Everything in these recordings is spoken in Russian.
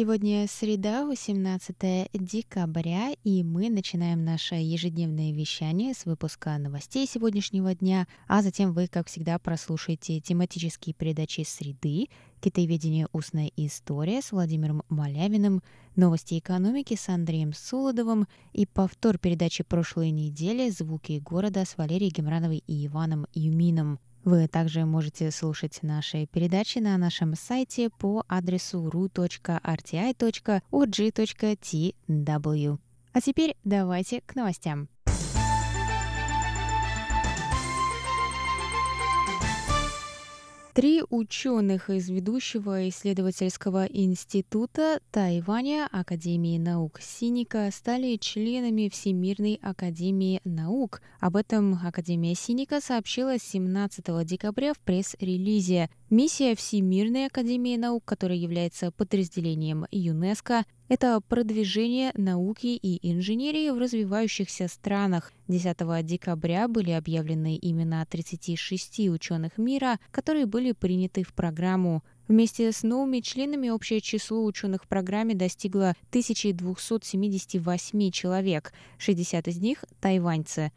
Сегодня среда, 18 декабря, и мы начинаем наше ежедневное вещание с выпуска новостей сегодняшнего дня, а затем вы, как всегда, прослушаете тематические передачи «Среды», «Китаеведение. Устная история» с Владимиром Малявиным, «Новости экономики» с Андреем Солодовым и повтор передачи прошлой недели «Звуки города» с Валерией Гемрановой и Иваном Юмином. Вы также можете слушать наши передачи на нашем сайте по адресу ru.rti.org.tw. А теперь давайте к новостям. Три ученых из ведущего исследовательского института Тайваня Академии наук Синика стали членами Всемирной академии наук. Об этом Академия Синика сообщила 17 декабря в пресс-релизе. Миссия Всемирной академии наук, которая является подразделением ЮНЕСКО, это продвижение науки и инженерии в развивающихся странах. 10 декабря были объявлены имена 36 ученых мира, которые были приняты в программу. Вместе с новыми членами общее число ученых в программе достигло 1278 человек, 60 из них – тайваньцы.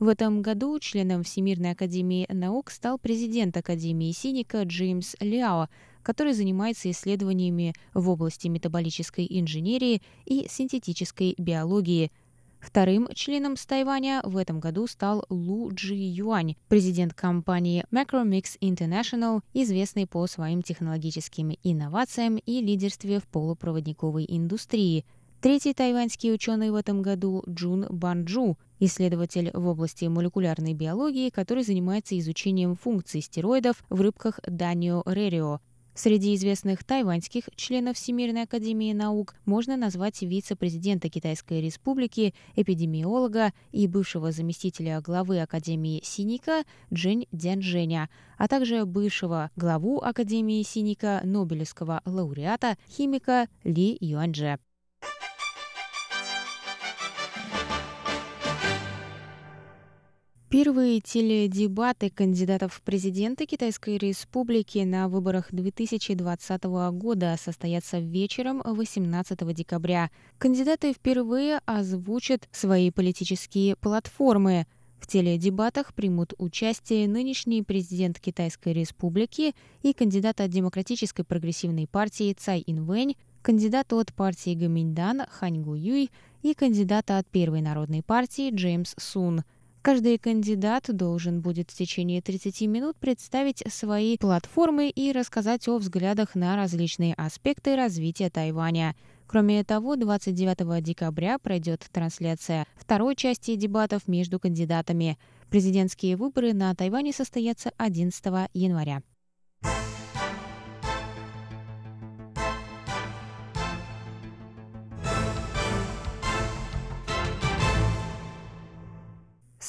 В этом году членом Всемирной академии наук стал президент Академии Синика Джеймс Ляо, который занимается исследованиями в области метаболической инженерии и синтетической биологии. Вторым членом с Тайваня в этом году стал Лу Джи Юань, президент компании Macromix International, известный по своим технологическим инновациям и лидерстве в полупроводниковой индустрии. Третий тайваньский ученый в этом году Джун Банджу, исследователь в области молекулярной биологии, который занимается изучением функций стероидов в рыбках Данио Рерио. Среди известных тайваньских членов Всемирной академии наук можно назвать вице-президента Китайской республики, эпидемиолога и бывшего заместителя главы Академии Синика Джень Дянжэня, а также бывшего главу Академии Синика, Нобелевского лауреата, химика Ли Юаньже. Первые теледебаты кандидатов в президенты Китайской Республики на выборах 2020 года состоятся вечером 18 декабря. Кандидаты впервые озвучат свои политические платформы. В теледебатах примут участие нынешний президент Китайской Республики и кандидат от Демократической прогрессивной партии Цай Инвэнь, кандидат от партии Гаминьдан Хань Гу Юй и кандидат от Первой народной партии Джеймс Сун – Каждый кандидат должен будет в течение 30 минут представить свои платформы и рассказать о взглядах на различные аспекты развития Тайваня. Кроме того, 29 декабря пройдет трансляция второй части дебатов между кандидатами. Президентские выборы на Тайване состоятся 11 января.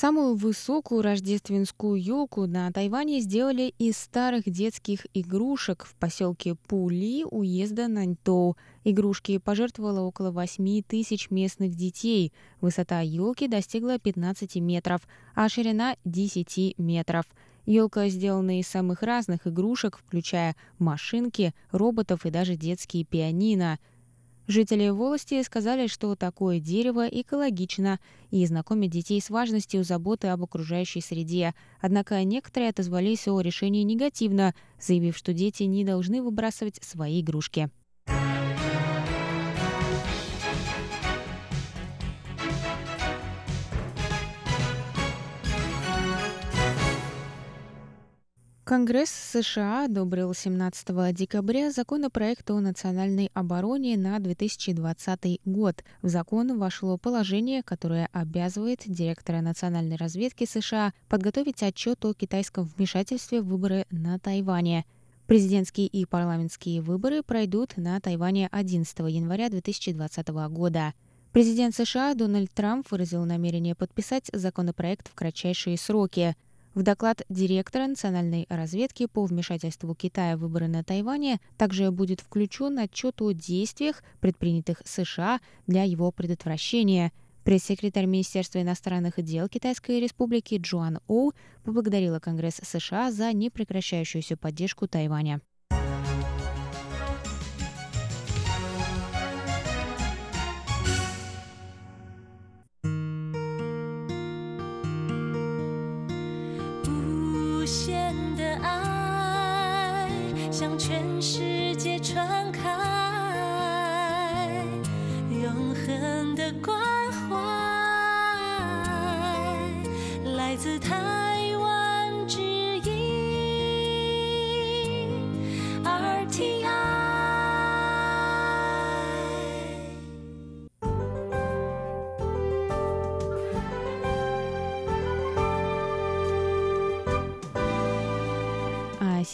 Самую высокую рождественскую елку на Тайване сделали из старых детских игрушек в поселке Пули уезда Наньтоу. Игрушки пожертвовало около 8 тысяч местных детей. Высота елки достигла 15 метров, а ширина 10 метров. Елка сделана из самых разных игрушек, включая машинки, роботов и даже детские пианино. Жители волости сказали, что такое дерево экологично и знакомит детей с важностью заботы об окружающей среде. Однако некоторые отозвались о решении негативно, заявив, что дети не должны выбрасывать свои игрушки. Конгресс США одобрил 17 декабря законопроект о национальной обороне на 2020 год. В закон вошло положение, которое обязывает директора национальной разведки США подготовить отчет о китайском вмешательстве в выборы на Тайване. Президентские и парламентские выборы пройдут на Тайване 11 января 2020 года. Президент США Дональд Трамп выразил намерение подписать законопроект в кратчайшие сроки. В доклад директора национальной разведки по вмешательству Китая в выборы на Тайване также будет включен отчет о действиях, предпринятых США для его предотвращения. Пресс-секретарь Министерства иностранных дел Китайской Республики Джоан Оу поблагодарила Конгресс США за непрекращающуюся поддержку Тайваня. 限的爱，向全世界传开，永恒的关怀来自他。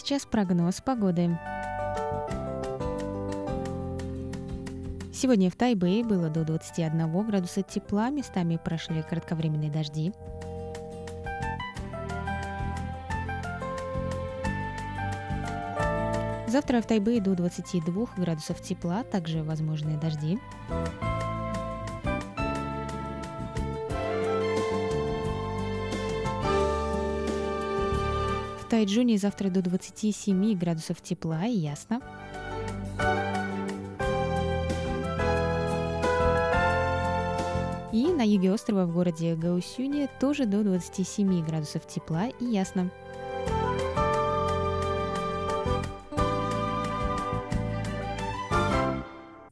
Сейчас прогноз погоды. Сегодня в Тайбэе было до 21 градуса тепла, местами прошли кратковременные дожди. Завтра в Тайбэе до 22 градусов тепла, также возможны дожди. Тайджуне завтра до 27 градусов тепла и ясно. И на юге острова в городе Гаусюне тоже до 27 градусов тепла и ясно.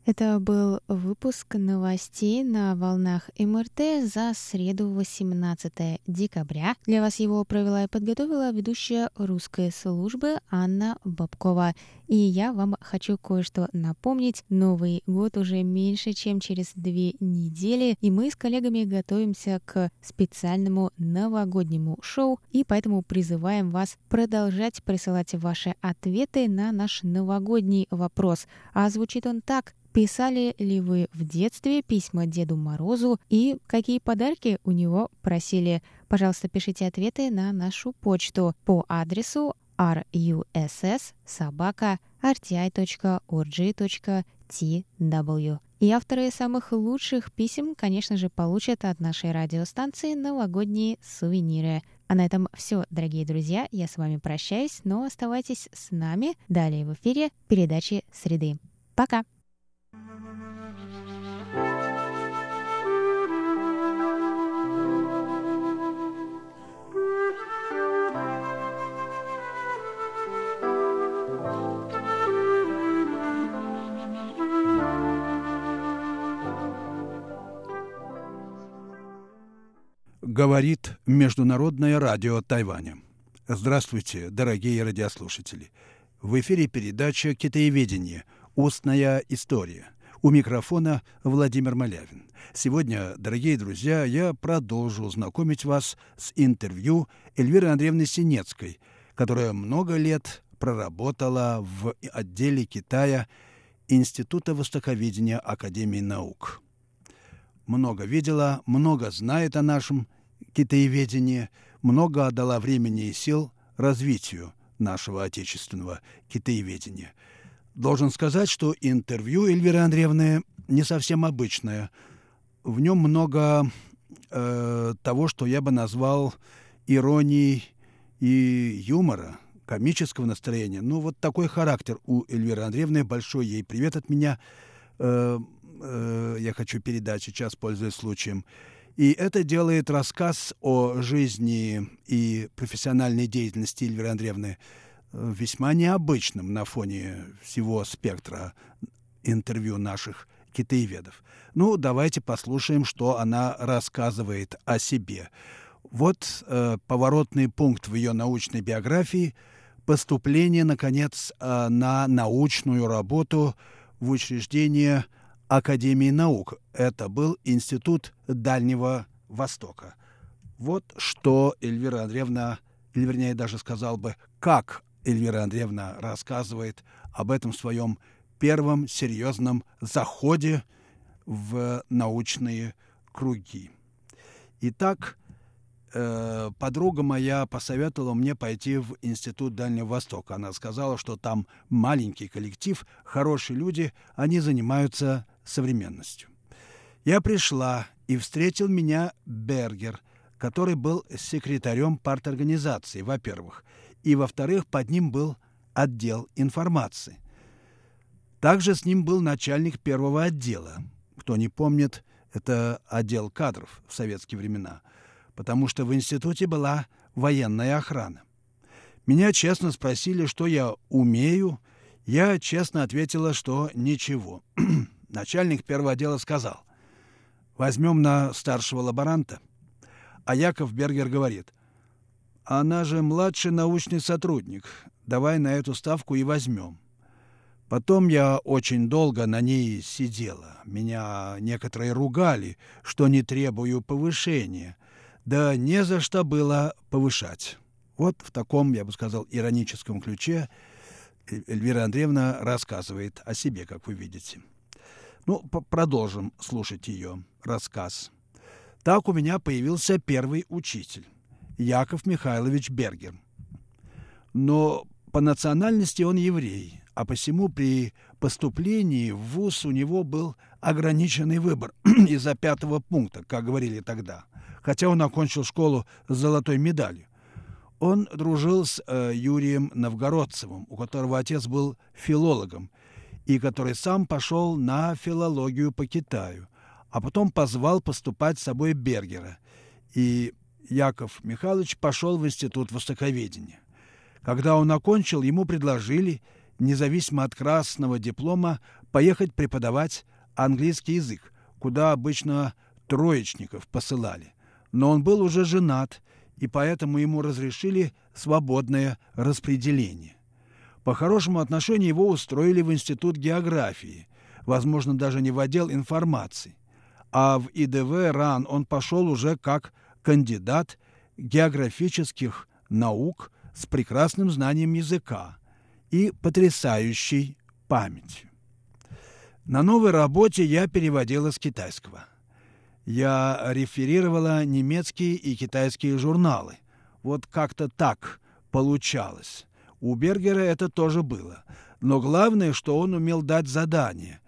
Это был выпуск новостей на волнах МРТ за среду 18 декабря. Для вас его провела и подготовила ведущая русской службы Анна Бабкова. И я вам хочу кое-что напомнить. Новый год уже меньше, чем через две недели, и мы с коллегами готовимся к специальному новогоднему шоу, и поэтому призываем вас продолжать присылать ваши ответы на наш новогодний вопрос. А звучит он так. Писали ли вы в детстве письма Деду Морозу и какие подарки у него просили? Пожалуйста, пишите ответы на нашу почту по адресу russ.rti.org.tw. И авторы самых лучших писем, конечно же, получат от нашей радиостанции новогодние сувениры. А на этом все, дорогие друзья. Я с вами прощаюсь, но оставайтесь с нами. Далее в эфире передачи «Среды». Пока! Говорит Международное радио Тайваня. Здравствуйте, дорогие радиослушатели. В эфире передача «Китаеведение. Устная история». У микрофона Владимир Малявин. Сегодня, дорогие друзья, я продолжу знакомить вас с интервью Эльвиры Андреевны Синецкой, которая много лет проработала в отделе Китая Института востоковедения Академии наук. Много видела, много знает о нашем китаеведении, много отдала времени и сил развитию нашего отечественного китаеведения – Должен сказать, что интервью Эльвиры Андреевны не совсем обычное. В нем много э, того, что я бы назвал иронией и юмора, комического настроения. Ну, вот такой характер у Эльвиры Андреевны. Большой ей привет от меня. Э, э, я хочу передать сейчас, пользуясь случаем. И это делает рассказ о жизни и профессиональной деятельности Эльвиры Андреевны – весьма необычным на фоне всего спектра интервью наших китаеведов. Ну, давайте послушаем, что она рассказывает о себе. Вот э, поворотный пункт в ее научной биографии – поступление, наконец, э, на научную работу в учреждение Академии наук. Это был Институт Дальнего Востока. Вот что Эльвира Андреевна, или вернее даже сказал бы, как Эльвира Андреевна рассказывает об этом своем первом серьезном заходе в научные круги. Итак, э, подруга моя посоветовала мне пойти в Институт Дальнего Востока. Она сказала, что там маленький коллектив, хорошие люди, они занимаются современностью. Я пришла, и встретил меня Бергер, который был секретарем парторганизации, во-первых, и, во-вторых, под ним был отдел информации. Также с ним был начальник первого отдела. Кто не помнит, это отдел кадров в советские времена, потому что в институте была военная охрана. Меня честно спросили, что я умею. Я честно ответила, что ничего. Начальник первого отдела сказал, возьмем на старшего лаборанта. А Яков Бергер говорит, она же младший научный сотрудник, давай на эту ставку и возьмем. Потом я очень долго на ней сидела. Меня некоторые ругали, что не требую повышения. Да не за что было повышать. Вот в таком, я бы сказал, ироническом ключе Эльвира Андреевна рассказывает о себе, как вы видите. Ну, продолжим слушать ее рассказ. Так у меня появился первый учитель, Яков Михайлович Бергер. Но по национальности он еврей, а посему при поступлении в ВУЗ у него был ограниченный выбор из-за пятого пункта, как говорили тогда, хотя он окончил школу с золотой медалью. Он дружил с э, Юрием Новгородцевым, у которого отец был филологом, и который сам пошел на филологию по Китаю, а потом позвал поступать с собой Бергера. И Яков Михайлович пошел в Институт Востоковедения. Когда он окончил, ему предложили, независимо от красного диплома, поехать преподавать английский язык, куда обычно троечников посылали. Но он был уже женат, и поэтому ему разрешили свободное распределение. По хорошему отношению его устроили в Институт географии, возможно, даже не в отдел информации. А в ИДВ РАН он пошел уже как кандидат географических наук с прекрасным знанием языка и потрясающей памятью. На новой работе я переводила с китайского. Я реферировала немецкие и китайские журналы. Вот как-то так получалось. У Бергера это тоже было. Но главное, что он умел дать задание.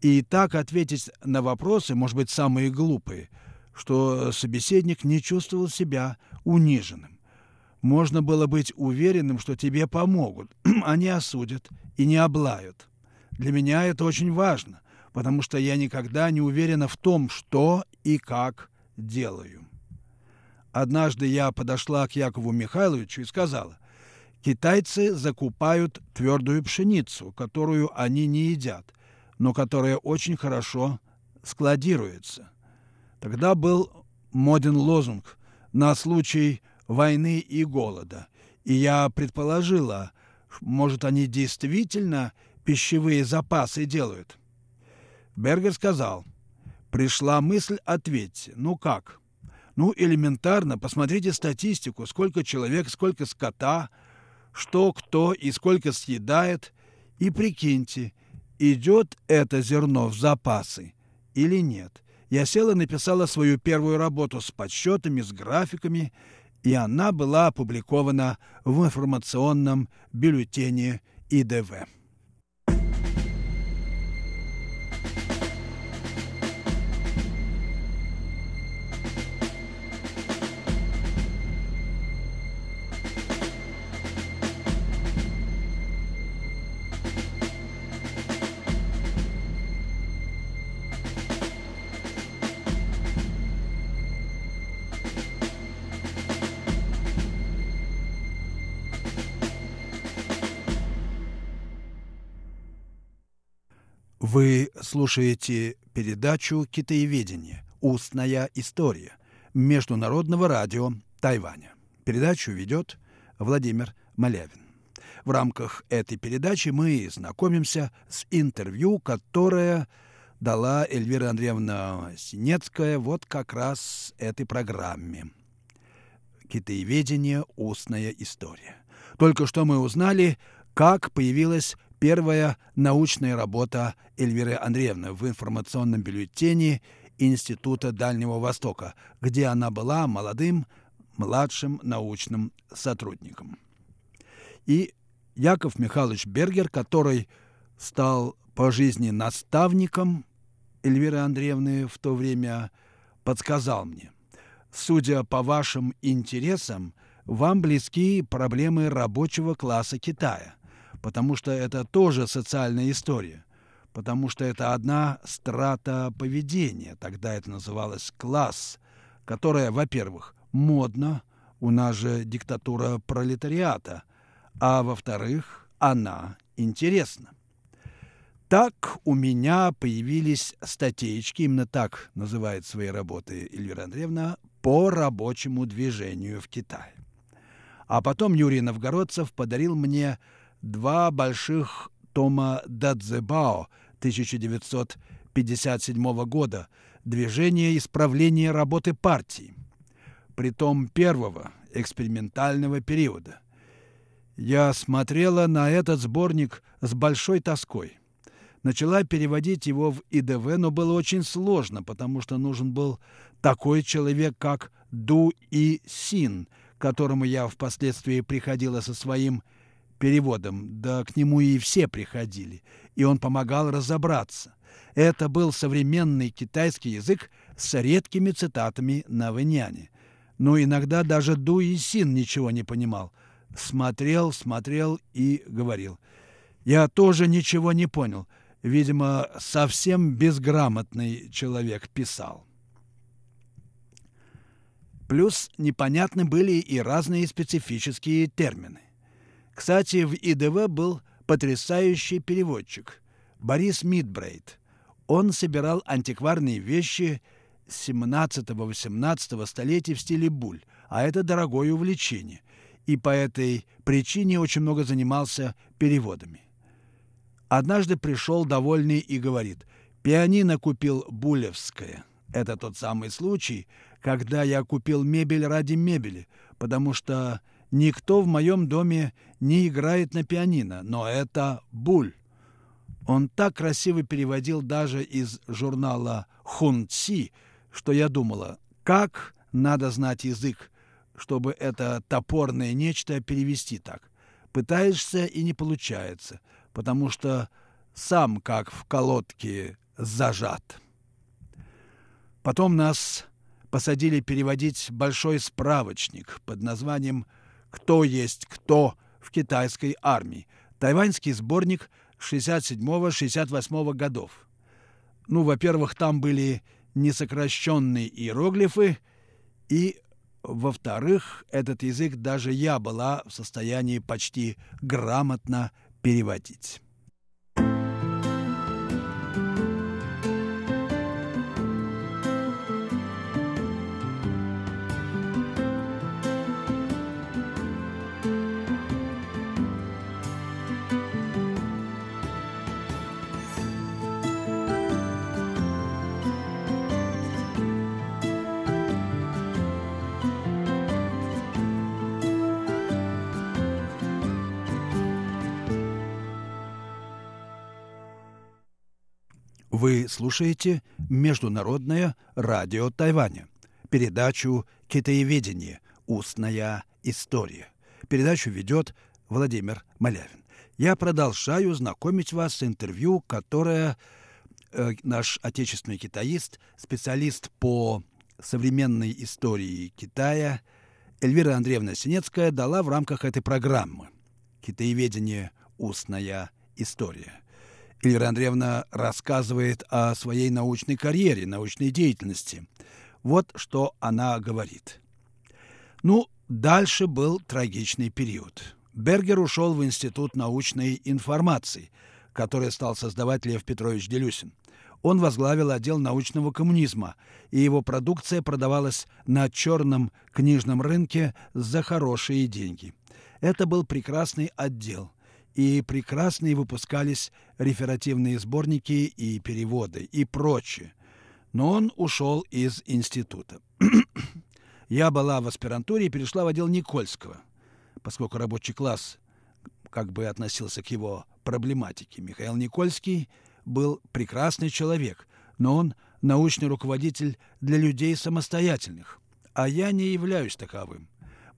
И так ответить на вопросы, может быть, самые глупые, что собеседник не чувствовал себя униженным. Можно было быть уверенным, что тебе помогут, а не осудят и не облают. Для меня это очень важно, потому что я никогда не уверена в том, что и как делаю. Однажды я подошла к Якову Михайловичу и сказала, Китайцы закупают твердую пшеницу, которую они не едят, но которая очень хорошо складируется. Тогда был моден лозунг на случай войны и голода. И я предположила, может, они действительно пищевые запасы делают. Бергер сказал, пришла мысль, ответьте. Ну как? Ну, элементарно, посмотрите статистику, сколько человек, сколько скота – что кто и сколько съедает, и прикиньте, идет это зерно в запасы или нет. Я села и написала свою первую работу с подсчетами, с графиками, и она была опубликована в информационном бюллетене ИДВ. Вы слушаете передачу «Китаеведение. Устная история» Международного радио Тайваня. Передачу ведет Владимир Малявин. В рамках этой передачи мы знакомимся с интервью, которое дала Эльвира Андреевна Синецкая вот как раз этой программе. Китаеведение. Устная история. Только что мы узнали, как появилась первая научная работа Эльвиры Андреевны в информационном бюллетене Института Дальнего Востока, где она была молодым, младшим научным сотрудником. И Яков Михайлович Бергер, который стал по жизни наставником Эльвиры Андреевны в то время, подсказал мне, судя по вашим интересам, вам близки проблемы рабочего класса Китая, потому что это тоже социальная история, потому что это одна страта поведения, тогда это называлось класс, которая, во-первых, модна, у нас же диктатура пролетариата, а во-вторых, она интересна. Так у меня появились статейки, именно так называет свои работы Эльвира Андреевна, по рабочему движению в Китае. А потом Юрий Новгородцев подарил мне два больших тома Дадзебао 1957 года «Движение исправления работы партии», притом первого экспериментального периода. Я смотрела на этот сборник с большой тоской. Начала переводить его в ИДВ, но было очень сложно, потому что нужен был такой человек, как Ду И Син, которому я впоследствии приходила со своим переводом, да к нему и все приходили, и он помогал разобраться. Это был современный китайский язык с редкими цитатами на вэняне. Но иногда даже Ду И Син ничего не понимал. Смотрел, смотрел и говорил. Я тоже ничего не понял. Видимо, совсем безграмотный человек писал. Плюс непонятны были и разные специфические термины. Кстати, в ИДВ был потрясающий переводчик Борис Мидбрейд. Он собирал антикварные вещи 17-18 столетий в стиле буль, а это дорогое увлечение, и по этой причине очень много занимался переводами. Однажды пришел довольный и говорит, «Пианино купил Булевское». Это тот самый случай, когда я купил мебель ради мебели, потому что никто в моем доме не играет на пианино, но это буль. Он так красиво переводил даже из журнала «Хунци», что я думала, как надо знать язык, чтобы это топорное нечто перевести так. Пытаешься и не получается, потому что сам как в колодке зажат. Потом нас посадили переводить большой справочник под названием «Кто есть кто в китайской армии», тайваньский сборник 67-68 годов. Ну, во-первых, там были несокращенные иероглифы, и, во-вторых, этот язык даже я была в состоянии почти грамотно переводить. Вы слушаете Международное радио Тайваня, передачу «Китаеведение. Устная история». Передачу ведет Владимир Малявин. Я продолжаю знакомить вас с интервью, которое э, наш отечественный китаист, специалист по современной истории Китая Эльвира Андреевна Синецкая дала в рамках этой программы «Китаеведение. Устная история». Эльвира Андреевна рассказывает о своей научной карьере, научной деятельности. Вот что она говорит. Ну, дальше был трагичный период. Бергер ушел в Институт научной информации, который стал создавать Лев Петрович Делюсин. Он возглавил отдел научного коммунизма, и его продукция продавалась на черном книжном рынке за хорошие деньги. Это был прекрасный отдел – и прекрасные выпускались реферативные сборники и переводы и прочее. Но он ушел из института. Я была в аспирантуре и перешла в отдел Никольского. поскольку рабочий класс как бы относился к его проблематике. Михаил Никольский был прекрасный человек, но он научный руководитель для людей самостоятельных, а я не являюсь таковым.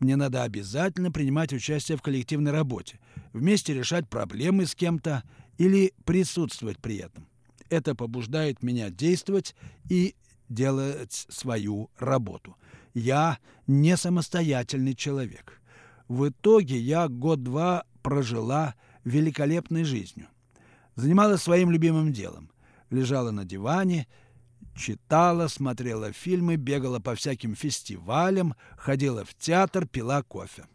Мне надо обязательно принимать участие в коллективной работе, вместе решать проблемы с кем-то или присутствовать при этом. Это побуждает меня действовать и делать свою работу. Я не самостоятельный человек. В итоге я год-два прожила великолепной жизнью. Занималась своим любимым делом. Лежала на диване, читала, смотрела фильмы, бегала по всяким фестивалям, ходила в театр, пила кофе.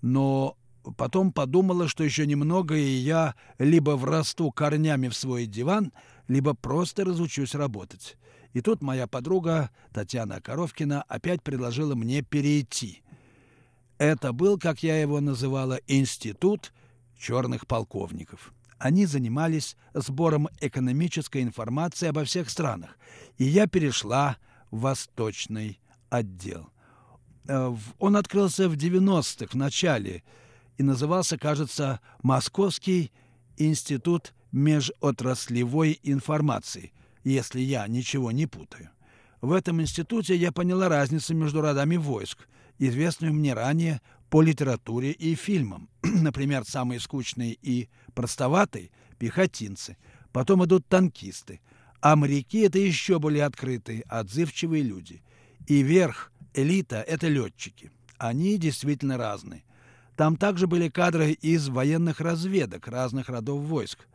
Но потом подумала, что еще немного, и я либо врасту корнями в свой диван, либо просто разучусь работать. И тут моя подруга Татьяна Коровкина опять предложила мне перейти. Это был, как я его называла, институт черных полковников. Они занимались сбором экономической информации обо всех странах, и я перешла в восточный отдел. Э, он открылся в 90-х, в начале, и назывался, кажется, Московский институт межотраслевой информации, если я ничего не путаю. В этом институте я поняла разницу между родами войск, известную мне ранее по литературе и фильмам. Например, самые скучные и простоватые – пехотинцы. Потом идут танкисты. А моряки – это еще более открытые, отзывчивые люди. И верх, элита – это летчики. Они действительно разные. Там также были кадры из военных разведок разных родов войск.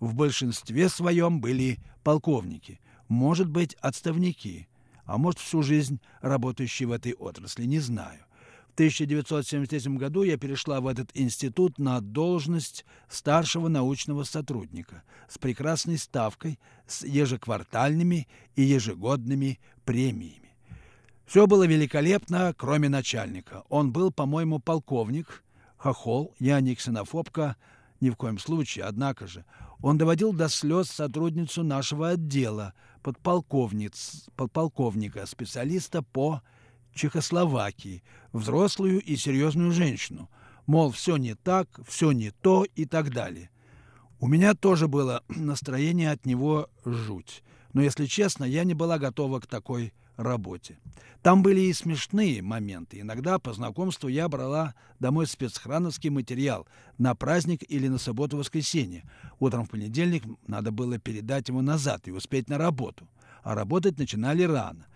В большинстве своем были полковники, может быть, отставники, а может, всю жизнь работающие в этой отрасли, не знаю. В 1973 году я перешла в этот институт на должность старшего научного сотрудника с прекрасной ставкой, с ежеквартальными и ежегодными премиями. Все было великолепно, кроме начальника. Он был, по-моему, полковник, хохол, я не ксенофобка, ни в коем случае, однако же. Он доводил до слез сотрудницу нашего отдела, подполковниц, подполковника, специалиста по Чехословакии, взрослую и серьезную женщину. Мол, все не так, все не то и так далее. У меня тоже было настроение от него жуть. Но, если честно, я не была готова к такой работе. Там были и смешные моменты. Иногда по знакомству я брала домой спецхрановский материал на праздник или на субботу-воскресенье. Утром в понедельник надо было передать его назад и успеть на работу. А работать начинали рано.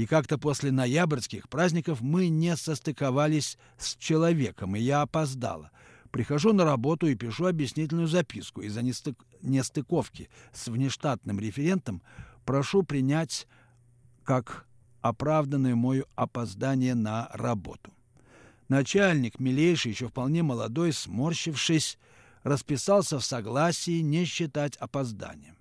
И как-то после ноябрьских праздников мы не состыковались с человеком, и я опоздала. Прихожу на работу и пишу объяснительную записку. Из-за нестык... нестыковки с внештатным референтом прошу принять как оправданное мое опоздание на работу. Начальник, милейший, еще вполне молодой, сморщившись, расписался в согласии не считать опозданием.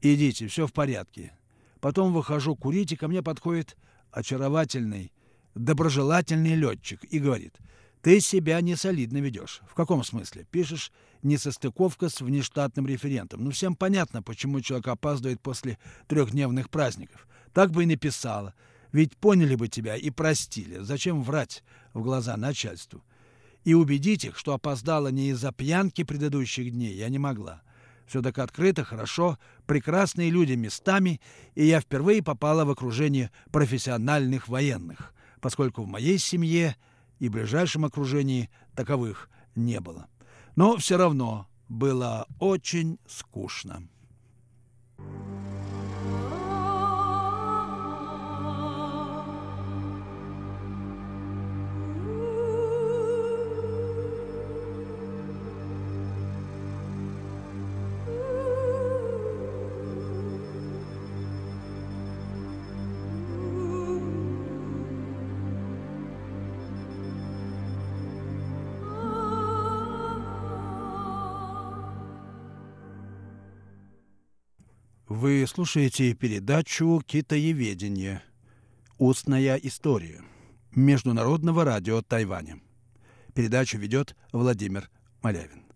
«Идите, все в порядке». Потом выхожу курить, и ко мне подходит очаровательный, доброжелательный летчик и говорит, «Ты себя не солидно ведешь». В каком смысле? Пишешь «несостыковка с внештатным референтом». Ну, всем понятно, почему человек опаздывает после трехдневных праздников. Так бы и написала. Ведь поняли бы тебя и простили. Зачем врать в глаза начальству? И убедить их, что опоздала не из-за пьянки предыдущих дней, я не могла. Все так открыто, хорошо, прекрасные люди местами, и я впервые попала в окружение профессиональных военных, поскольку в моей семье и ближайшем окружении таковых не было. Но все равно было очень скучно. Вы слушаете передачу «Китаеведение. Устная история» Международного радио Тайваня. Передачу ведет Владимир Малявин.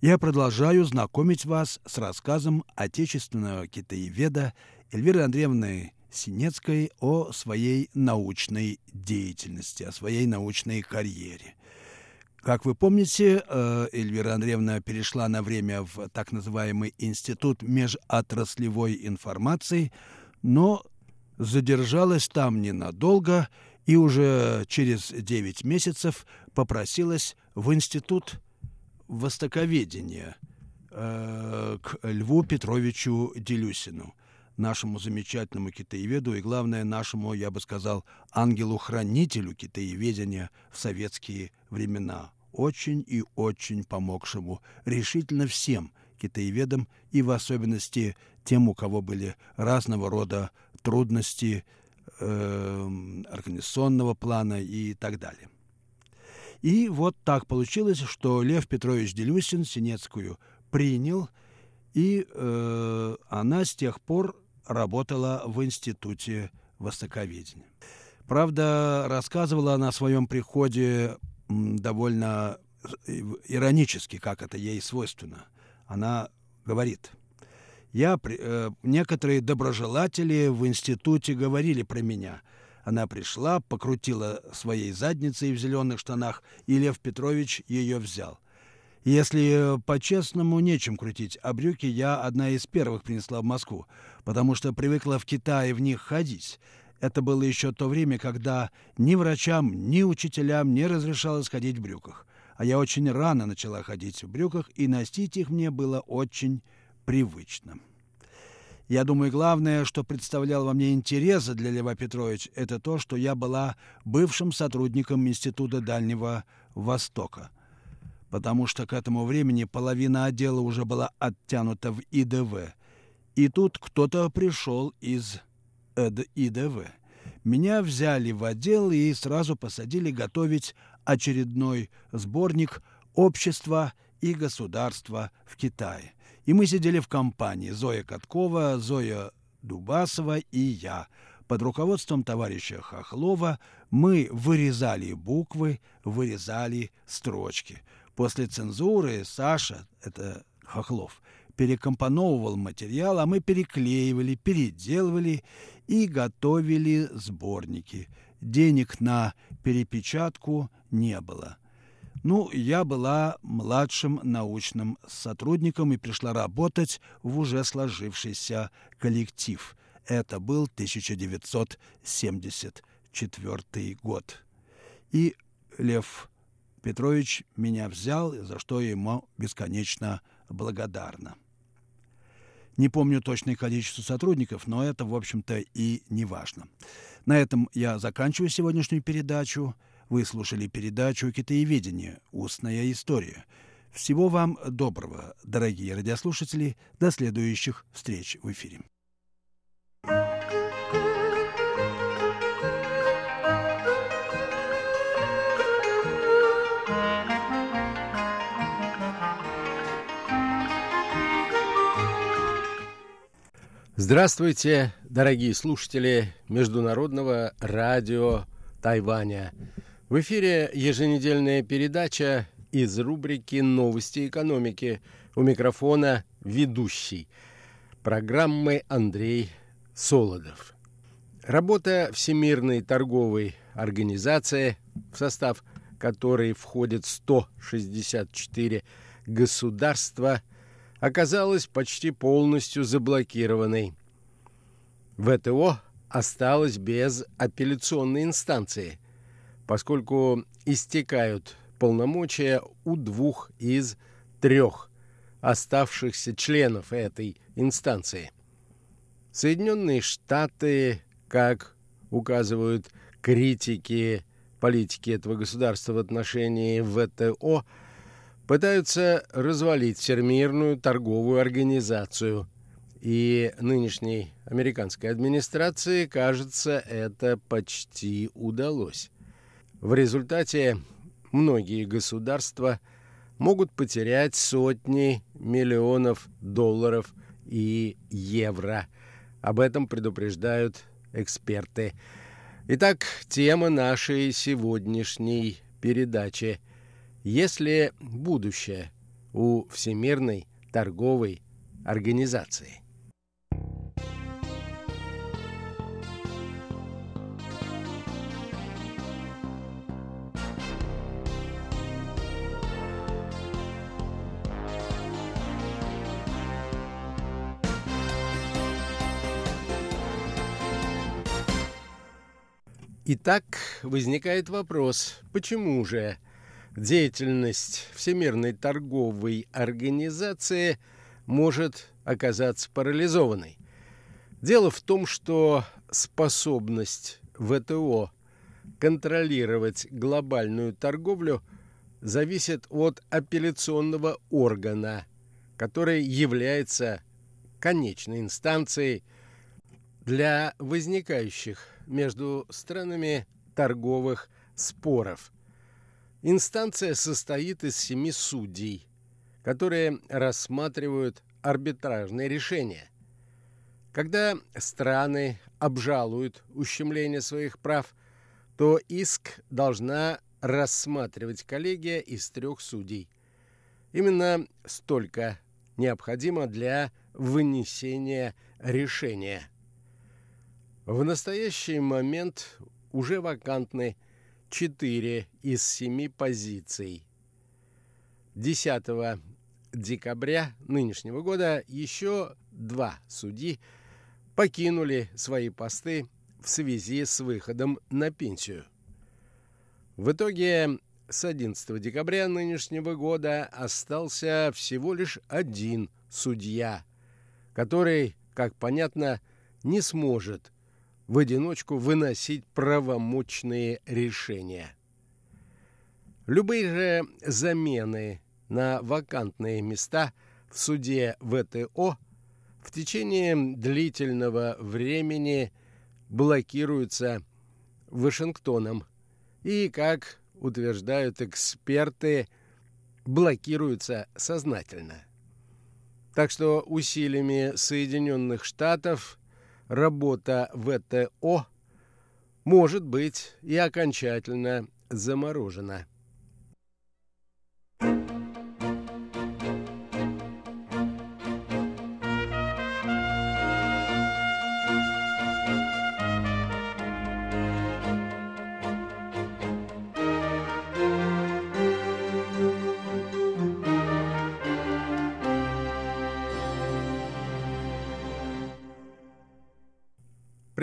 Я продолжаю знакомить вас с рассказом отечественного китаеведа Эльвиры Андреевны Синецкой о своей научной деятельности, о своей научной карьере. Как вы помните, э, Эльвира Андреевна перешла на время в так называемый Институт межотраслевой информации, но задержалась там ненадолго и уже через 9 месяцев попросилась в Институт востоковедения э, к Льву Петровичу Делюсину, нашему замечательному китаеведу и, главное, нашему, я бы сказал, ангелу-хранителю китаеведения в советские времена, очень и очень помогшему решительно всем китаеведам и в особенности тем, у кого были разного рода трудности э, организационного плана и так далее. И вот так получилось, что Лев Петрович Делюсин Синецкую принял, и э, она с тех пор работала в Институте Востоковедения. Правда, рассказывала она о своем приходе довольно э, иронически, как это ей свойственно. Она говорит, я, э, некоторые доброжелатели в институте говорили про меня. Она пришла, покрутила своей задницей в зеленых штанах, и Лев Петрович ее взял. Если по-честному, нечем крутить, а брюки я одна из первых принесла в Москву, потому что привыкла в Китае в них ходить. Это было еще то время, когда ни врачам, ни учителям не разрешалось ходить в брюках. А я очень рано начала ходить в брюках, и носить их мне было очень привычно. Я думаю, главное, что представлял во мне интерес для Льва Петровича, это то, что я была бывшим сотрудником Института Дальнего Востока, потому что к этому времени половина отдела уже была оттянута в ИДВ. И тут кто-то пришел из ИДВ. Меня взяли в отдел и сразу посадили готовить очередной сборник «Общество и государство в Китае». И мы сидели в компании Зоя Каткова, Зоя Дубасова и я. Под руководством товарища Хохлова мы вырезали буквы, вырезали строчки. После цензуры Саша, это Хохлов, перекомпоновывал материал, а мы переклеивали, переделывали и готовили сборники. Денег на перепечатку не было. Ну, я была младшим научным сотрудником и пришла работать в уже сложившийся коллектив. Это был 1974 год. И Лев Петрович меня взял, за что ему бесконечно благодарна. Не помню точное количество сотрудников, но это, в общем-то, и не важно. На этом я заканчиваю сегодняшнюю передачу. Вы слушали передачу «Китаеведение. Устная история». Всего вам доброго, дорогие радиослушатели. До следующих встреч в эфире. Здравствуйте, дорогие слушатели Международного радио Тайваня. В эфире еженедельная передача из рубрики «Новости экономики». У микрофона ведущий программы Андрей Солодов. Работа Всемирной торговой организации, в состав которой входит 164 государства – оказалась почти полностью заблокированной. ВТО осталось без апелляционной инстанции, поскольку истекают полномочия у двух из трех оставшихся членов этой инстанции. Соединенные Штаты, как указывают критики политики этого государства в отношении ВТО, пытаются развалить Всемирную торговую организацию. И нынешней американской администрации, кажется, это почти удалось. В результате многие государства могут потерять сотни миллионов долларов и евро. Об этом предупреждают эксперты. Итак, тема нашей сегодняшней передачи – если будущее у Всемирной торговой организации. Итак, возникает вопрос, почему же деятельность Всемирной торговой организации может оказаться парализованной? Дело в том, что способность ВТО контролировать глобальную торговлю зависит от апелляционного органа, который является конечной инстанцией для возникающих между странами торговых споров. Инстанция состоит из семи судей, которые рассматривают арбитражные решения. Когда страны обжалуют ущемление своих прав, то иск должна рассматривать коллегия из трех судей. Именно столько необходимо для вынесения решения. В настоящий момент уже вакантны четыре из семи позиций. 10 декабря нынешнего года еще два судьи покинули свои посты в связи с выходом на пенсию. В итоге с 11 декабря нынешнего года остался всего лишь один судья, который, как понятно, не сможет в одиночку выносить правомочные решения. Любые же замены на вакантные места в суде ВТО в течение длительного времени блокируются Вашингтоном и, как утверждают эксперты, блокируются сознательно. Так что усилиями Соединенных Штатов работа ВТО может быть и окончательно заморожена.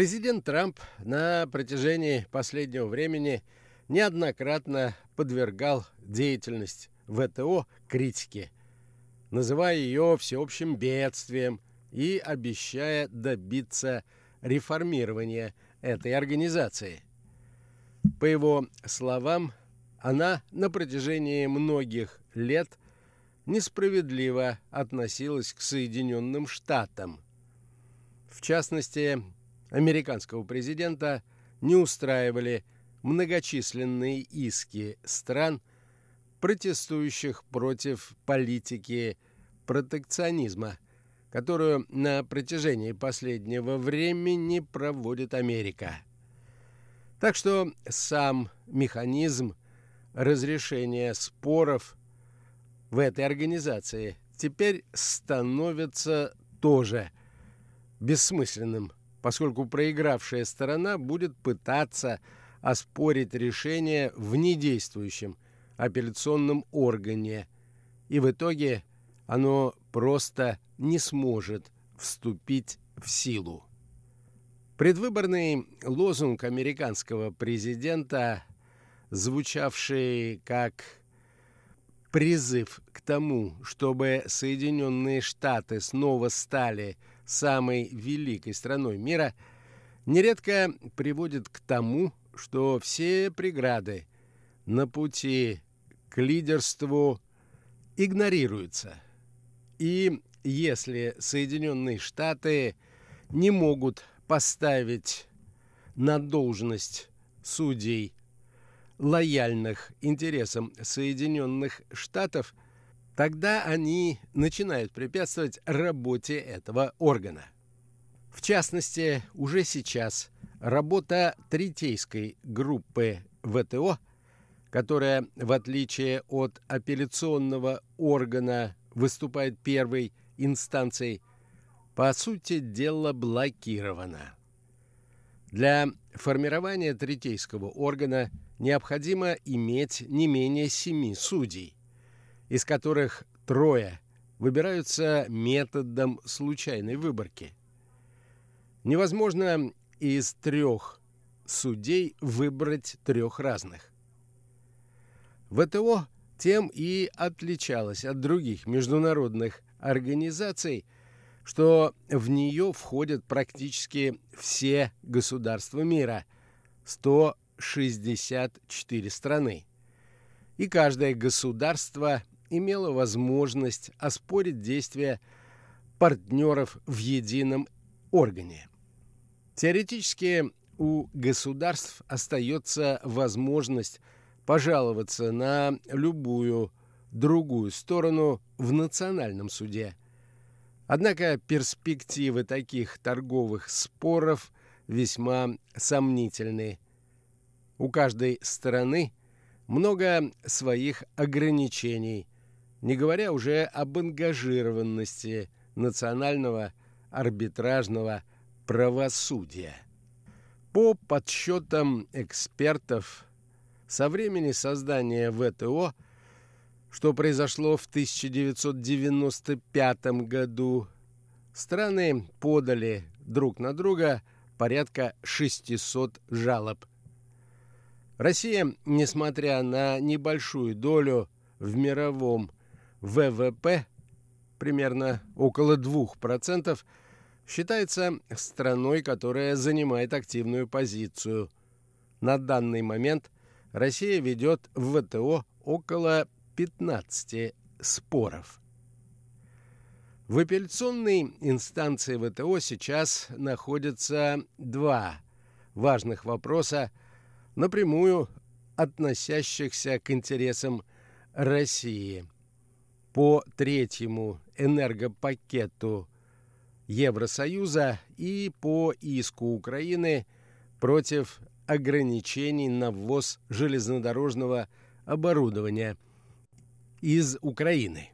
Президент Трамп на протяжении последнего времени неоднократно подвергал деятельность ВТО критике, называя ее всеобщим бедствием и обещая добиться реформирования этой организации. По его словам, она на протяжении многих лет несправедливо относилась к Соединенным Штатам. В частности, американского президента не устраивали многочисленные иски стран, протестующих против политики протекционизма, которую на протяжении последнего времени проводит Америка. Так что сам механизм разрешения споров в этой организации теперь становится тоже бессмысленным поскольку проигравшая сторона будет пытаться оспорить решение в недействующем апелляционном органе, и в итоге оно просто не сможет вступить в силу. Предвыборный лозунг американского президента, звучавший как призыв к тому, чтобы Соединенные Штаты снова стали – самой великой страной мира, нередко приводит к тому, что все преграды на пути к лидерству игнорируются. И если Соединенные Штаты не могут поставить на должность судей, лояльных интересам Соединенных Штатов – тогда они начинают препятствовать работе этого органа. В частности, уже сейчас работа третейской группы ВТО, которая, в отличие от апелляционного органа, выступает первой инстанцией, по сути дела блокирована. Для формирования третейского органа необходимо иметь не менее семи судей – из которых трое выбираются методом случайной выборки. Невозможно из трех судей выбрать трех разных. ВТО тем и отличалась от других международных организаций, что в нее входят практически все государства мира – 164 страны. И каждое государство имело возможность оспорить действия партнеров в едином органе. Теоретически у государств остается возможность пожаловаться на любую другую сторону в национальном суде. Однако перспективы таких торговых споров весьма сомнительны. У каждой стороны много своих ограничений, не говоря уже об ангажированности национального арбитражного правосудия. По подсчетам экспертов, со времени создания ВТО, что произошло в 1995 году, страны подали друг на друга порядка 600 жалоб. Россия, несмотря на небольшую долю в мировом ВВП, примерно около 2%, считается страной, которая занимает активную позицию. На данный момент Россия ведет в ВТО около 15 споров. В апелляционной инстанции ВТО сейчас находятся два важных вопроса, напрямую относящихся к интересам России. По третьему энергопакету Евросоюза и по иску Украины против ограничений на ввоз железнодорожного оборудования из Украины.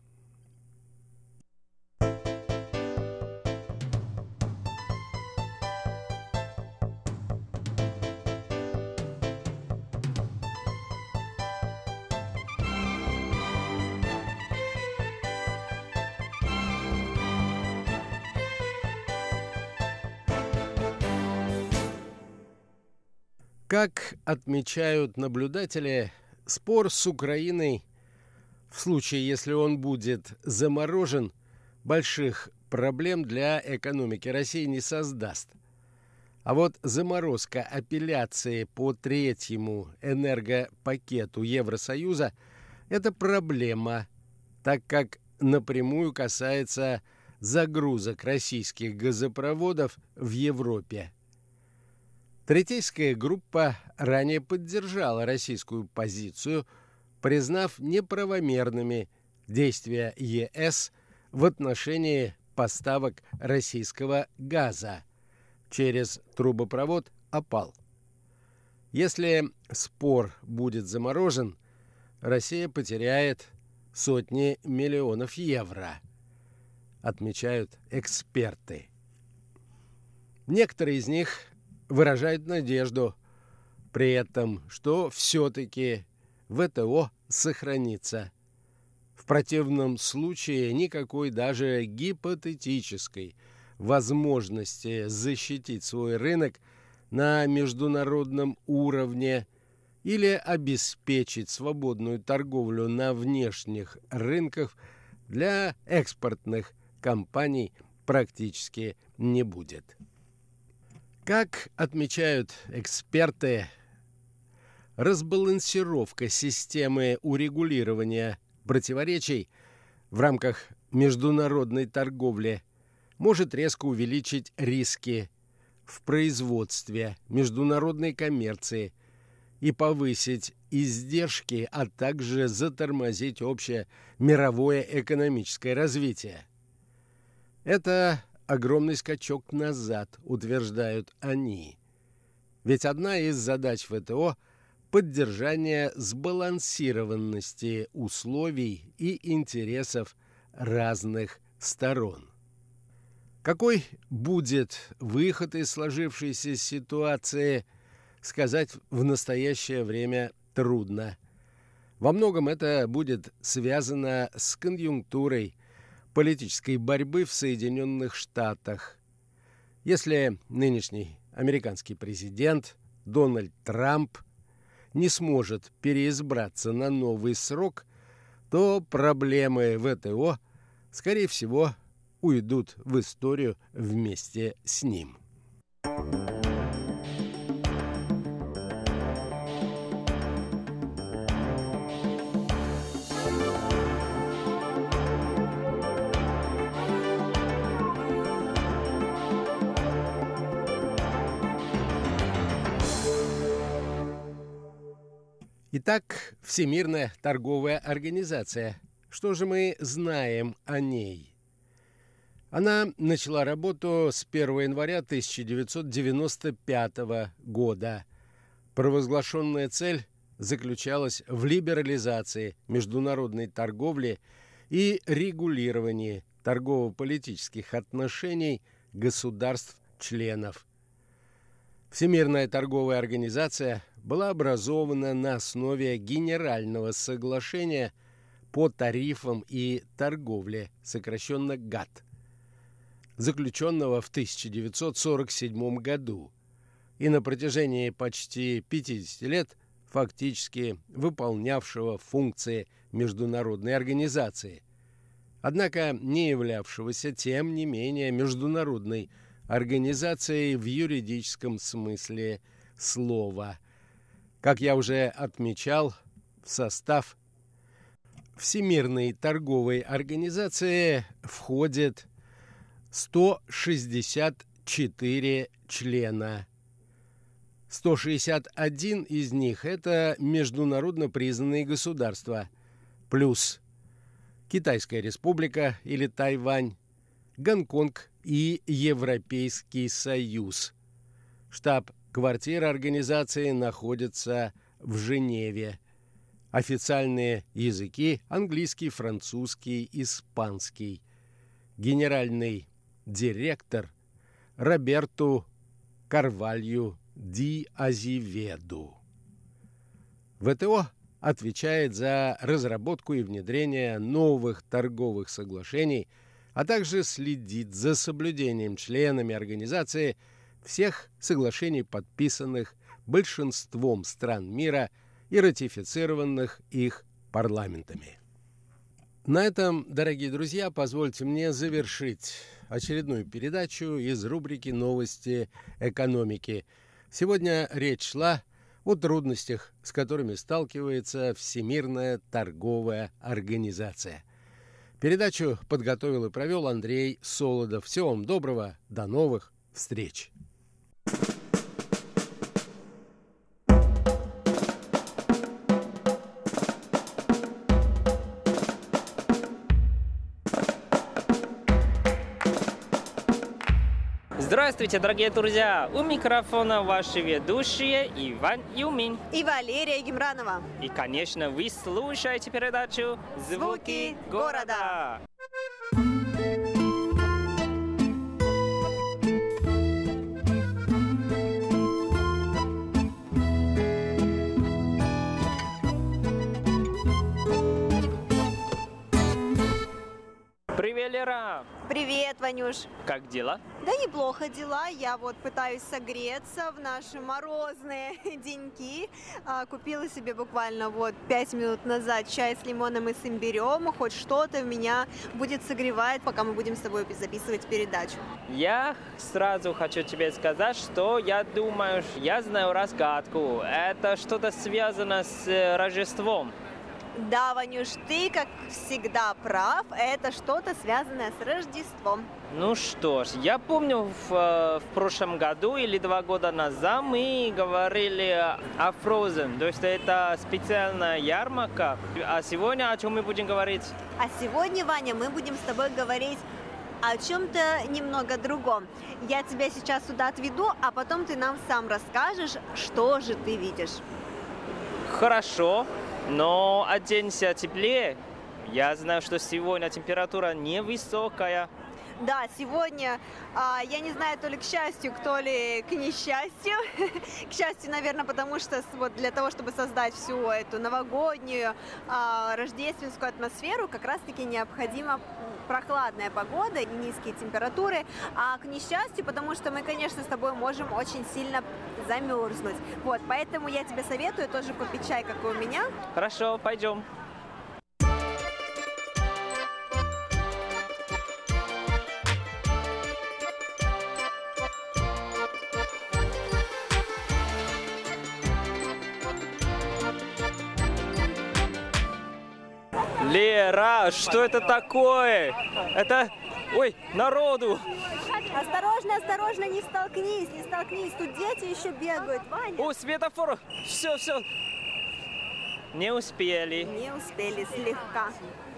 Как отмечают наблюдатели, спор с Украиной, в случае, если он будет заморожен, больших проблем для экономики России не создаст. А вот заморозка апелляции по третьему энергопакету Евросоюза – это проблема, так как напрямую касается загрузок российских газопроводов в Европе. Третейская группа ранее поддержала российскую позицию, признав неправомерными действия ЕС в отношении поставок российского газа через трубопровод «Опал». Если спор будет заморожен, Россия потеряет сотни миллионов евро, отмечают эксперты. Некоторые из них выражает надежду при этом, что все-таки ВТО сохранится. В противном случае никакой даже гипотетической возможности защитить свой рынок на международном уровне или обеспечить свободную торговлю на внешних рынках для экспортных компаний практически не будет. Как отмечают эксперты, разбалансировка системы урегулирования противоречий в рамках международной торговли может резко увеличить риски в производстве, международной коммерции и повысить издержки, а также затормозить общее мировое экономическое развитие. Это огромный скачок назад, утверждают они. Ведь одна из задач ВТО – поддержание сбалансированности условий и интересов разных сторон. Какой будет выход из сложившейся ситуации, сказать в настоящее время трудно. Во многом это будет связано с конъюнктурой – политической борьбы в Соединенных Штатах. Если нынешний американский президент Дональд Трамп не сможет переизбраться на новый срок, то проблемы ВТО, скорее всего, уйдут в историю вместе с ним. Итак, Всемирная торговая организация. Что же мы знаем о ней? Она начала работу с 1 января 1995 года. Провозглашенная цель заключалась в либерализации международной торговли и регулировании торгово-политических отношений государств-членов. Всемирная торговая организация была образована на основе Генерального соглашения по тарифам и торговле, сокращенно ГАТТ, заключенного в 1947 году. И на протяжении почти 50 лет фактически выполнявшего функции международной организации, однако не являвшегося, тем не менее, международной организацией в юридическом смысле слова – как я уже отмечал, в состав Всемирной торговой организации входит 164 члена. 161 из них – это международно признанные государства, плюс Китайская республика или Тайвань, Гонконг и Европейский Союз. Штаб Квартира организации находится в Женеве. Официальные языки – английский, французский, испанский. Генеральный директор – Роберту Карвалью Ди Азиведу. ВТО отвечает за разработку и внедрение новых торговых соглашений, а также следит за соблюдением членами организации – всех соглашений, подписанных большинством стран мира и ратифицированных их парламентами. На этом, дорогие друзья, позвольте мне завершить очередную передачу из рубрики «Новости экономики». Сегодня речь шла о трудностях, с которыми сталкивается Всемирная торговая организация. Передачу подготовил и провел Андрей Солодов. Всего вам доброго, до новых встреч! Здравствуйте, дорогие друзья! У микрофона ваши ведущие Иван Юмин. И Валерия Гемранова. И, конечно, вы слушаете передачу «Звуки, Звуки города». Привет, Лера! Привет, Ванюш. Как дела? Да неплохо дела. Я вот пытаюсь согреться в наши морозные деньки. А, купила себе буквально вот пять минут назад чай с лимоном и с имбирем. Хоть что-то меня будет согревать, пока мы будем с тобой записывать передачу. Я сразу хочу тебе сказать, что я думаю, я знаю разгадку. Это что-то связано с э, Рождеством. Да, Ванюш, ты, как всегда, прав. Это что-то связанное с Рождеством. Ну что ж, я помню в, э, в прошлом году или два года назад мы говорили о Frozen, то есть это специальная ярмарка. А сегодня о чем мы будем говорить? А сегодня, Ваня, мы будем с тобой говорить о чем-то немного другом. Я тебя сейчас сюда отведу, а потом ты нам сам расскажешь, что же ты видишь. Хорошо, но оденься теплее. Я знаю, что сегодня температура невысокая. Да, сегодня, а, я не знаю, то ли к счастью, то ли к несчастью. к счастью, наверное, потому что вот для того, чтобы создать всю эту новогоднюю, а, рождественскую атмосферу, как раз-таки необходимо прохладная погода, низкие температуры, а к несчастью, потому что мы, конечно, с тобой можем очень сильно замерзнуть. Вот, поэтому я тебе советую тоже попить чай, как и у меня. Хорошо, пойдем. Лера, что это такое? Это... Ой, народу! Осторожно, осторожно, не столкнись, не столкнись. Тут дети еще бегают, Ваня. О, светофор! Все, все. Не успели. Не успели слегка.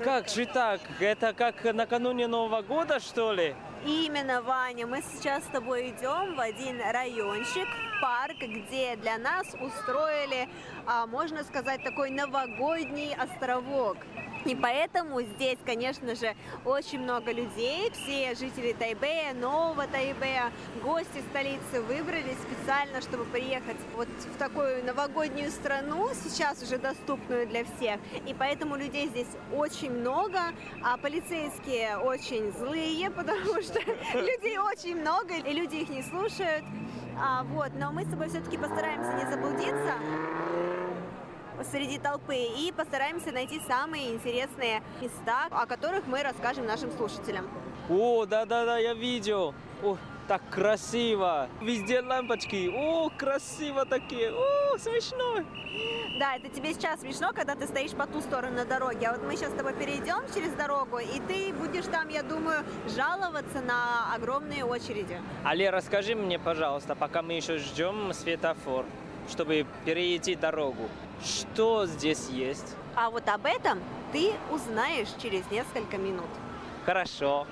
Как же так? Это как накануне Нового года, что ли? Именно, Ваня, мы сейчас с тобой идем в один райончик, в парк, где для нас устроили, а, можно сказать, такой новогодний островок. И поэтому здесь, конечно же, очень много людей. Все жители Тайбэя, Нового Тайбэя, гости столицы выбрались специально, чтобы приехать вот в такую новогоднюю страну, сейчас уже доступную для всех. И поэтому людей здесь очень много, а полицейские очень злые, потому что людей очень много, и люди их не слушают. А, вот, но мы с тобой все-таки постараемся не заблудиться среди толпы и постараемся найти самые интересные места, о которых мы расскажем нашим слушателям. О, да-да-да, я видел. О, так красиво. Везде лампочки. О, красиво такие. О, смешно. Да, это тебе сейчас смешно, когда ты стоишь по ту сторону дороги. А вот мы сейчас с тобой перейдем через дорогу, и ты будешь там, я думаю, жаловаться на огромные очереди. Але, расскажи мне, пожалуйста, пока мы еще ждем светофор, чтобы перейти дорогу. Что здесь есть? А вот об этом ты узнаешь через несколько минут. Хорошо.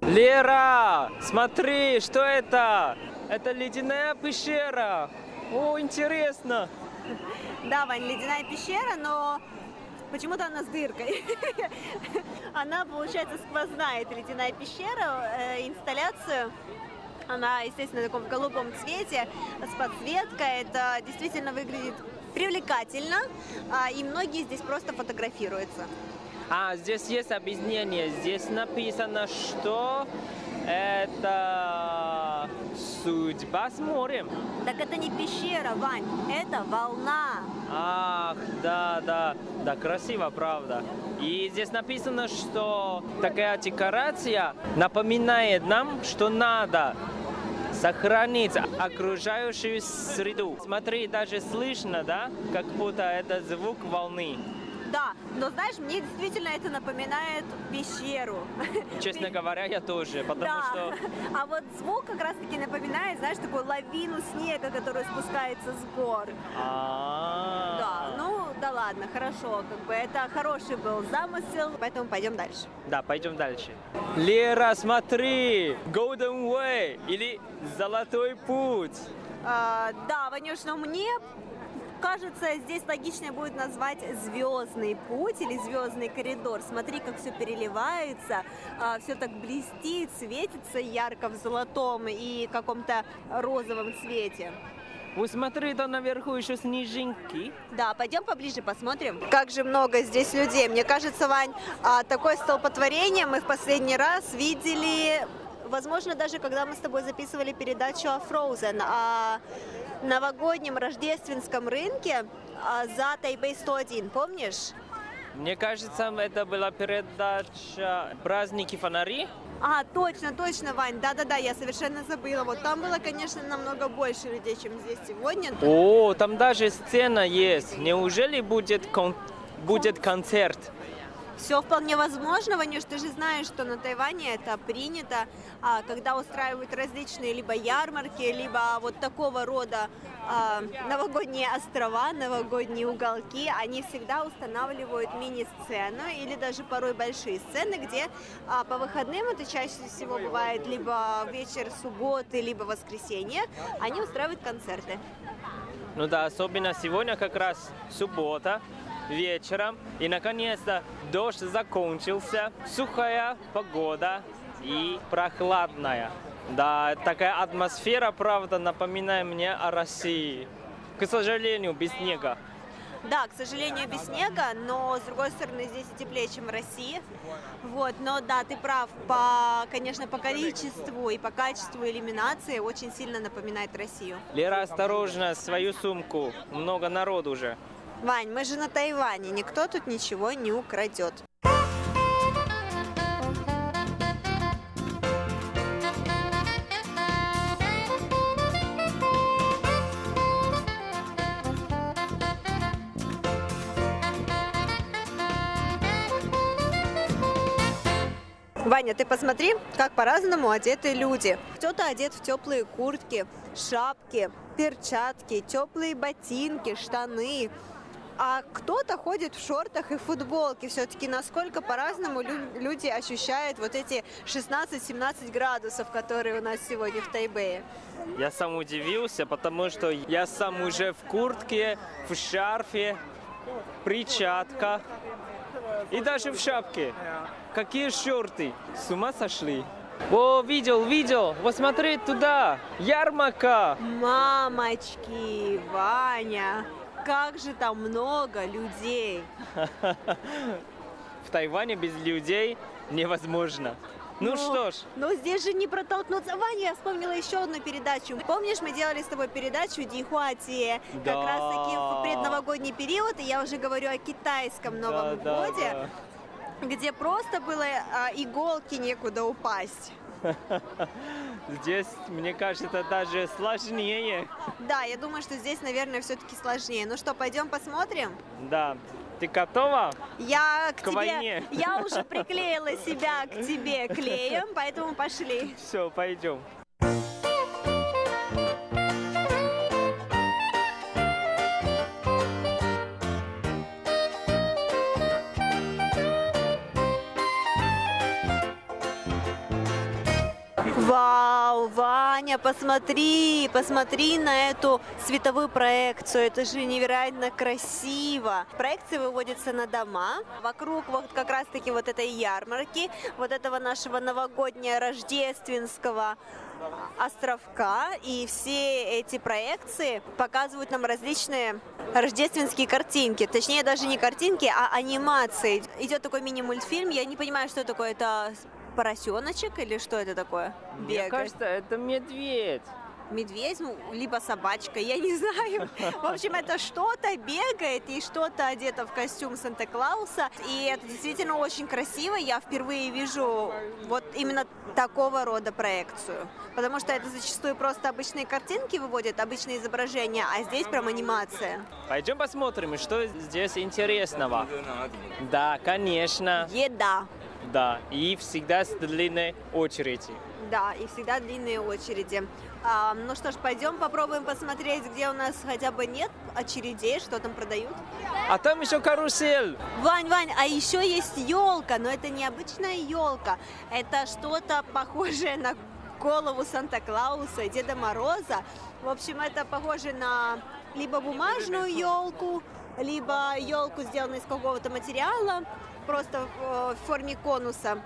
Лера, смотри, что это? Это ледяная пещера. О, интересно. Да, Вань, ледяная пещера, но почему-то она с дыркой. Она, получается, сквозная, эта ледяная пещера, э, инсталляцию. Она, естественно, в таком голубом цвете, с подсветкой. Это действительно выглядит привлекательно, а, и многие здесь просто фотографируются. А, здесь есть объяснение. Здесь написано, что это судьба с морем. Так это не пещера, Вань, это волна. Ах, да, да, да, красиво, правда. И здесь написано, что такая декорация напоминает нам, что надо сохранить окружающую среду. Смотри, даже слышно, да, как будто это звук волны. Да, но знаешь, мне действительно это напоминает пещеру. Честно говоря, я тоже, потому да. что... А вот звук как раз-таки напоминает, знаешь, такую лавину снега, которая спускается с гор. А, Да, ну да ладно, хорошо, как бы это хороший был замысел, поэтому пойдем дальше. Да, пойдем дальше. Лера, смотри! Golden Way или Золотой путь. А, да, Ванюш, но мне кажется, здесь логичнее будет назвать звездный путь или звездный коридор. Смотри, как все переливается, все так блестит, светится ярко в золотом и каком-то розовом цвете. Вы смотри, там наверху еще снежинки. Да, пойдем поближе посмотрим. Как же много здесь людей. Мне кажется, Вань, а, такое столпотворение мы в последний раз видели, возможно, даже когда мы с тобой записывали передачу о Frozen, о новогоднем рождественском рынке а, за Тайбэй 101, помнишь? Мне кажется, это была передача «Праздники фонари». А, точно, точно, Вань, да-да-да, я совершенно забыла. Вот там было, конечно, намного больше людей, чем здесь сегодня. О, там даже сцена есть. Неужели будет, кон- будет концерт? Все вполне возможно, Ванюш, ты же знаешь, что на Тайване это принято, а, когда устраивают различные либо ярмарки, либо вот такого рода а, новогодние острова, новогодние уголки, они всегда устанавливают мини-сцену или даже порой большие сцены, где а, по выходным, это чаще всего бывает либо вечер субботы, либо воскресенье, они устраивают концерты. Ну да, особенно сегодня как раз суббота, вечером. И наконец-то дождь закончился, сухая погода. и прохладная. Да, такая атмосфера, правда, напоминает мне о России. К сожалению, без снега. Да, к сожалению, без снега, но с другой стороны здесь и теплее, чем в России. Вот, но да, ты прав, по, конечно, по количеству и по качеству иллюминации очень сильно напоминает Россию. Лера, осторожно, свою сумку. Много народу уже. Вань, мы же на Тайване, никто тут ничего не украдет. Ваня, ты посмотри, как по-разному одеты люди. Кто-то одет в теплые куртки, шапки, перчатки, теплые ботинки, штаны. А кто-то ходит в шортах и футболке. Все-таки насколько по-разному лю- люди ощущают вот эти 16-17 градусов, которые у нас сегодня в Тайбэе. Я сам удивился, потому что я сам уже в куртке, в шарфе, перчатка и даже в шапке. Какие шорты? С ума сошли? О, видел, видел. Вот смотри туда. Ярмарка. Мамочки, Ваня, как же там много людей. В Тайване без людей невозможно. Ну, что ж, Но здесь же не протолкнуться. Ваня, я вспомнила еще одну передачу. Помнишь, мы делали с тобой передачу Дихуати как Да. раз таки в предновогодний период, и я уже говорю о китайском Новом да, да, годе, где просто было а, иголки некуда упасть. Здесь, мне кажется, даже сложнее. Да, я думаю, что здесь, наверное, все-таки сложнее. Ну что, пойдем посмотрим? Да. Ты готова? Я к, К тебе, войне. я уже приклеила себя к тебе клеем, поэтому пошли. Все, пойдем. Вау, Ваня, посмотри, посмотри на эту световую проекцию. Это же невероятно красиво. Проекция выводится на дома. Вокруг вот как раз-таки вот этой ярмарки, вот этого нашего новогоднего рождественского островка. И все эти проекции показывают нам различные рождественские картинки. Точнее, даже не картинки, а анимации. Идет такой мини-мультфильм. Я не понимаю, что такое. Это поросеночек или что это такое? Мне Бегает. кажется, это медведь. медведь, ну, либо собачка, я не знаю. В общем, это что-то бегает и что-то одето в костюм Санта-Клауса. И это действительно очень красиво. Я впервые вижу вот именно такого рода проекцию. Потому что это зачастую просто обычные картинки выводят, обычные изображения, а здесь прям анимация. Пойдем посмотрим, что здесь интересного. Да, конечно, Еда. Да. И всегда с длинной очереди. Да, и всегда длинные очереди. А, ну что ж, пойдем попробуем посмотреть, где у нас хотя бы нет очередей, что там продают. А там еще карусель. Вань, Вань, а еще есть елка, но это не обычная елка, это что-то похожее на голову Санта-Клауса и Деда Мороза. В общем, это похоже на либо бумажную елку, либо елку, сделанную из какого-то материала, просто в, форме конуса.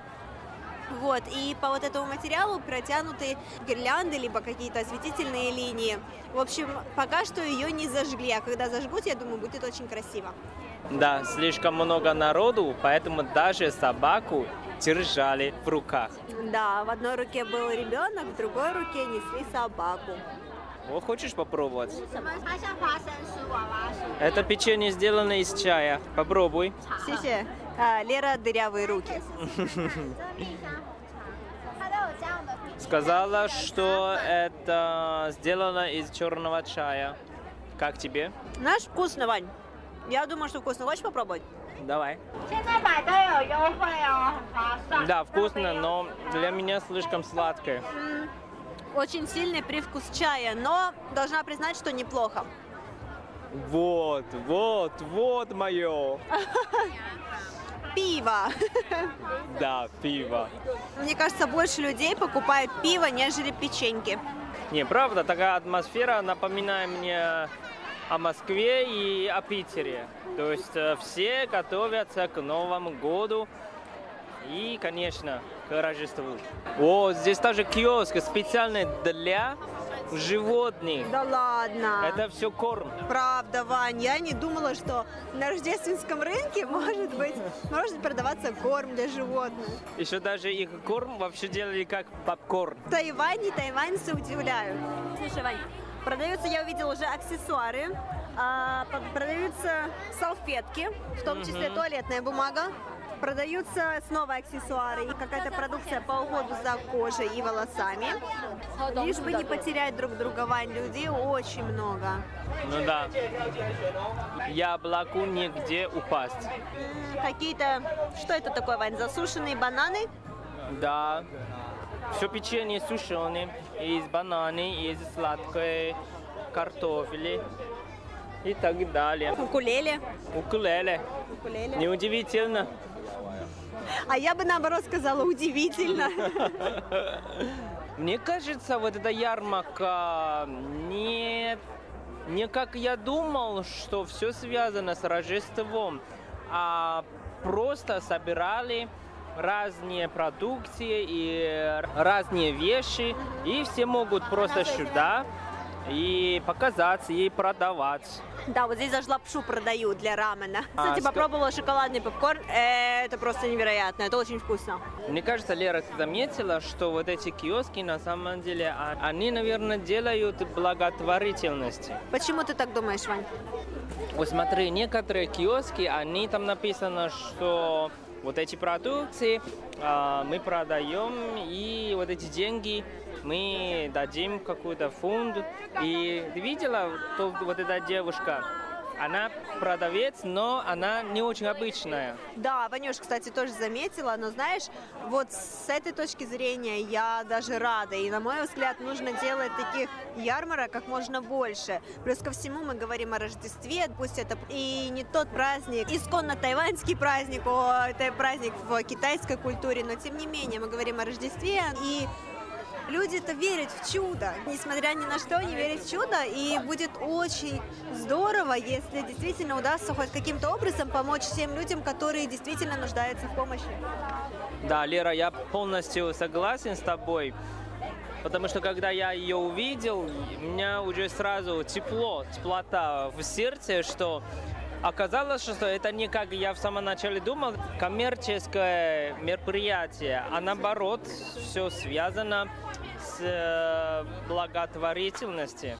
Вот, и по вот этому материалу протянуты гирлянды, либо какие-то осветительные линии. В общем, пока что ее не зажгли, а когда зажгут, я думаю, будет очень красиво. Да, слишком много народу, поэтому даже собаку держали в руках. Да, в одной руке был ребенок, в другой руке несли собаку. О, хочешь попробовать? Это печенье сделано из чая. Попробуй. Сися, а, Лера дырявые руки. Сказала, что это сделано из черного чая. Как тебе? Знаешь, вкусно, Вань. Я думаю, что вкусно. Хочешь попробовать? Давай. Да, вкусно, но для меня слишком сладкое. Очень сильный привкус чая, но должна признать, что неплохо. Вот, вот, вот мое. Пиво. Да, пиво. Мне кажется, больше людей покупают пиво, нежели печеньки. Не, правда, такая атмосфера напоминает мне о Москве и о Питере. То есть э, все готовятся к Новому году и, конечно, к Рождеству. О, здесь тоже киоск специальный для животных. Да ладно. Это все корм. Правда, Вань, я не думала, что на рождественском рынке может быть может продаваться корм для животных. Еще даже их корм вообще делали как попкорн. В Тайване тайваньцы удивляют. Слушай, Вань, продаются, я увидела уже аксессуары, а, продаются салфетки, в том числе туалетная бумага. Продаются снова аксессуары и какая-то продукция по уходу за кожей и волосами. Лишь бы не потерять друг друга, Вань, людей очень много. Ну да. Яблоку негде упасть. Какие-то... Что это такое, Вань? Засушенные бананы? Да. Все печенье сушеное. Есть бананы, есть сладкое, картофель и так далее. Укулеле? Укулеле. Укулеле. Неудивительно. А я бы наоборот сказала удивительно. Мне кажется, вот эта ярмарка не, не как я думал, что все связано с Рождеством, а просто собирали разные продукции и разные вещи, и все могут просто сюда и показаться, и продавать. Да, вот здесь даже лапшу продают для рамена. А, Кстати, ска- попробовала шоколадный попкорн. Э, Это просто невероятно. Это очень вкусно. Мне кажется, Лера, ты заметила, что вот эти киоски на самом деле, а- они, наверное, делают благотворительности. Почему ты так думаешь, Вань? Вот смотри, некоторые киоски, они там написано, что вот эти продукции а, мы продаем, и вот эти деньги мы дадим какой-то фонд. И видела, то, вот эта девушка, она продавец, но она не очень обычная. Да, Ванюш, кстати, тоже заметила, но знаешь, вот с этой точки зрения я даже рада. И, на мой взгляд, нужно делать таких ярмарок как можно больше. Плюс ко всему мы говорим о Рождестве, пусть это и не тот праздник, исконно тайваньский праздник, о, это праздник в китайской культуре, но тем не менее мы говорим о Рождестве, и Люди-то верят в чудо. Несмотря ни на что, они верят в чудо. И будет очень здорово, если действительно удастся хоть каким-то образом помочь тем людям, которые действительно нуждаются в помощи. Да, Лера, я полностью согласен с тобой. Потому что когда я ее увидел, у меня уже сразу тепло, теплота в сердце, что оказалось, что это не как я в самом начале думал, коммерческое мероприятие, а наоборот, все связано с э, благотворительностью.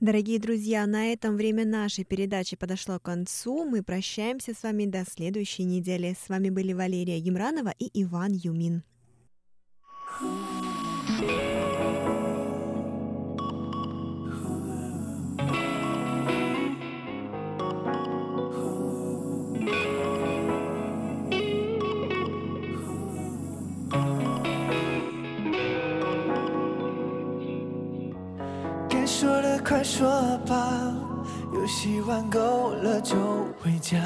Дорогие друзья, на этом время нашей передачи подошло к концу. Мы прощаемся с вами до следующей недели. С вами были Валерия Емранова и Иван Юмин. 该说的快说吧，游戏玩够了就回家。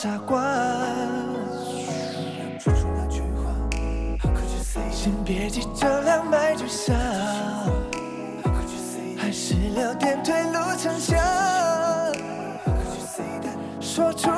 傻瓜。说出那句话先别急着两败俱伤还是留点退路成想。说出